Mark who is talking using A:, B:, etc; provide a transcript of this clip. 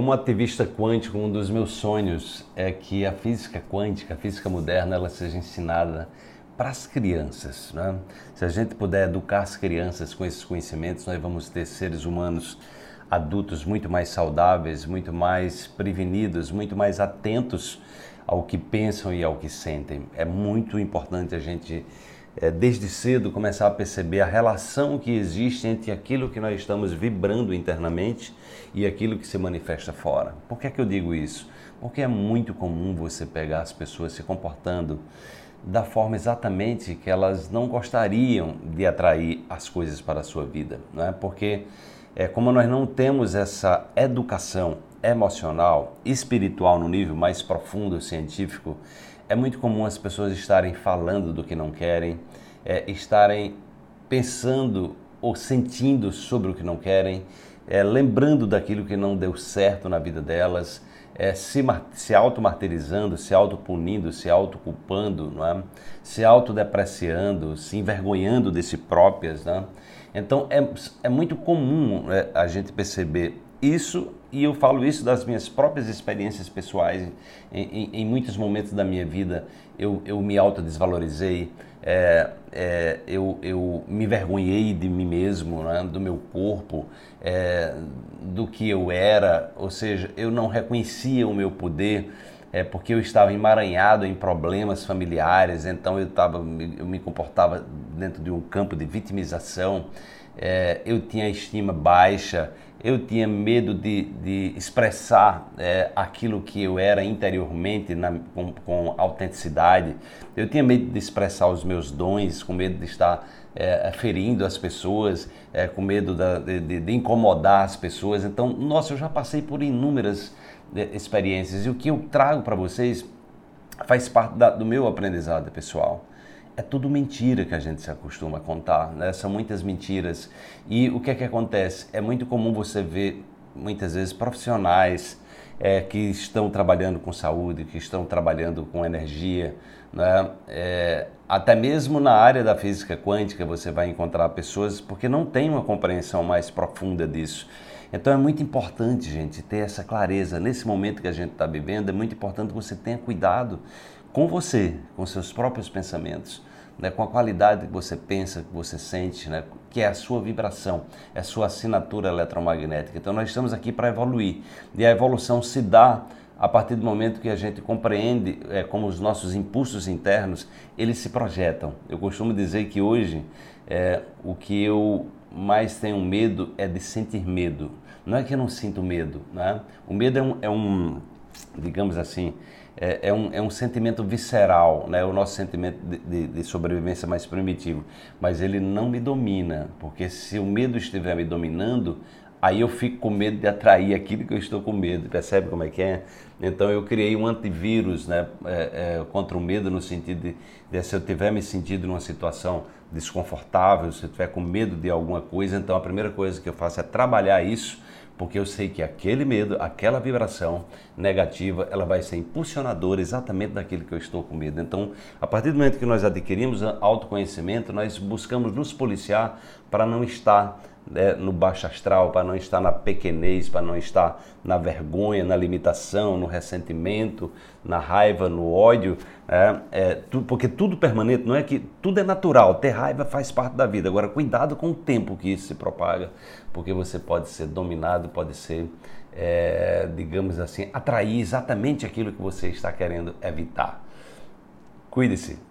A: Como ativista quântico, um dos meus sonhos é que a física quântica, a física moderna, ela seja ensinada para as crianças. Né? Se a gente puder educar as crianças com esses conhecimentos, nós vamos ter seres humanos adultos muito mais saudáveis, muito mais prevenidos, muito mais atentos ao que pensam e ao que sentem. É muito importante a gente é, desde cedo começar a perceber a relação que existe entre aquilo que nós estamos vibrando internamente e aquilo que se manifesta fora. Por que é que eu digo isso? Porque é muito comum você pegar as pessoas se comportando da forma exatamente que elas não gostariam de atrair as coisas para a sua vida, não é? Porque é, como nós não temos essa educação emocional, espiritual no nível mais profundo científico, é muito comum as pessoas estarem falando do que não querem, é, estarem pensando ou sentindo sobre o que não querem, é, lembrando daquilo que não deu certo na vida delas, é, se, se auto-martirizando, se auto-punindo, se auto-culpando, é? se autodepreciando, se envergonhando de si próprias. Né? Então é, é muito comum é, a gente perceber isso, e eu falo isso das minhas próprias experiências pessoais. Em, em, em muitos momentos da minha vida eu, eu me autodesvalorizei, é, é, eu, eu me vergonhei de mim mesmo, né, do meu corpo, é, do que eu era, ou seja, eu não reconhecia o meu poder. É porque eu estava emaranhado em problemas familiares, então eu, tava, eu me comportava dentro de um campo de vitimização, é, eu tinha estima baixa, eu tinha medo de, de expressar é, aquilo que eu era interiormente na, com, com, autenticidade, eu tinha medo de expressar os meus dons, com medo de estar é, ferindo as pessoas, é, com medo da, de, de, incomodar as pessoas. Então, nossa, eu já passei por inúmeras experiências e o que eu trago para vocês faz parte da, do meu aprendizado pessoal é tudo mentira que a gente se acostuma a contar, né? São muitas mentiras. E o que é que acontece? É muito comum você ver, muitas vezes, profissionais é, que estão trabalhando com saúde, que estão trabalhando com energia, né? É, até mesmo na área da física quântica você vai encontrar pessoas porque não tem uma compreensão mais profunda disso. Então é muito importante, gente, ter essa clareza. Nesse momento que a gente está vivendo, é muito importante que você tenha cuidado com você, com seus próprios pensamentos né, com a qualidade que você pensa, que você sente, né, que é a sua vibração, é a sua assinatura eletromagnética. Então nós estamos aqui para evoluir e a evolução se dá a partir do momento que a gente compreende é, como os nossos impulsos internos eles se projetam. Eu costumo dizer que hoje é, o que eu mais tenho medo é de sentir medo. Não é que eu não sinto medo, né? O medo é um, é um digamos assim, é, é, um, é um sentimento visceral, né? o nosso sentimento de, de, de, sobrevivência mais primitivo, mas ele não me domina, porque se o medo estiver me dominando, aí eu fico com medo de atrair aquilo que eu estou com medo, percebe como é que é? Então eu criei um antivírus né, é, é, contra o medo no sentido de, de se eu tiver me sentido numa situação desconfortável, se eu tiver com medo de alguma coisa, então a primeira coisa que eu faço é trabalhar isso porque eu sei que aquele medo, aquela vibração negativa, ela vai ser impulsionadora exatamente daquilo que eu estou com medo. Então, a partir do momento que nós adquirimos autoconhecimento, nós buscamos nos policiar para não estar né, no baixo astral, para não estar na pequenez, para não estar na vergonha, na limitação, no ressentimento, na raiva, no ódio, é, é, tu, porque tudo permanente, não é que tudo é natural, ter raiva faz parte da vida. Agora, cuidado com o tempo que isso se propaga, porque você pode ser dominado, pode ser, é, digamos assim, atrair exatamente aquilo que você está querendo evitar. Cuide-se.